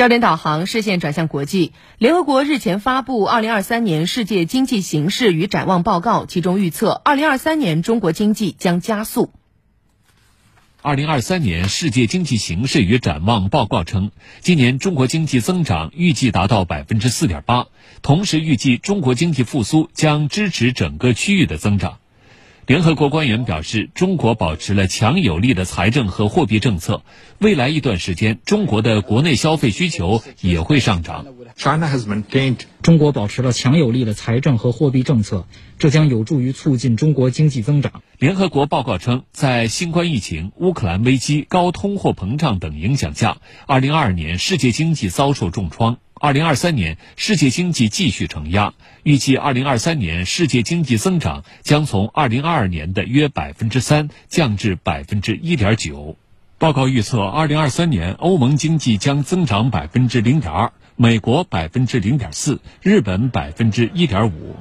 焦点导航，视线转向国际。联合国日前发布《二零二三年世界经济形势与展望报告》，其中预测，二零二三年中国经济将加速。二零二三年世界经济形势与展望报告称，今年中国经济增长预计达到百分之四点八，同时预计中国经济复苏将支持整个区域的增长。联合国官员表示，中国保持了强有力的财政和货币政策，未来一段时间，中国的国内消费需求也会上涨。中国保持了强有力的财政和货币政策，这将有助于促进中国经济增长。联合国报告称，在新冠疫情、乌克兰危机、高通货膨胀等影响下，二零二二年世界经济遭受重创。二零二三年，世界经济继续承压，预计二零二三年世界经济增长将从二零二二年的约百分之三降至百分之一点九。报告预测，二零二三年欧盟经济将增长百分之零点二，美国百分之零点四，日本百分之一点五。